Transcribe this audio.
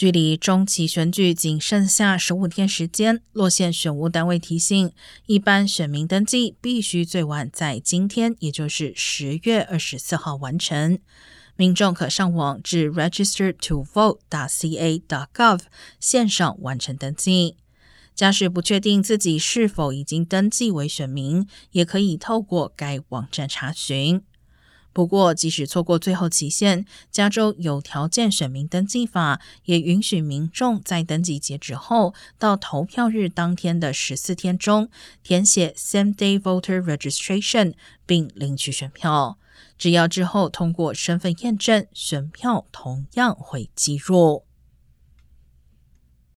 距离中期选举仅剩下十五天时间，落县选务单位提醒，一般选民登记必须最晚在今天，也就是十月二十四号完成。民众可上网至 registertovote.ca.gov 线上完成登记。假使不确定自己是否已经登记为选民，也可以透过该网站查询。不过，即使错过最后期限，加州有条件选民登记法也允许民众在登记截止后到投票日当天的十四天中填写 Same Day Voter Registration 并领取选票。只要之后通过身份验证，选票同样会计入。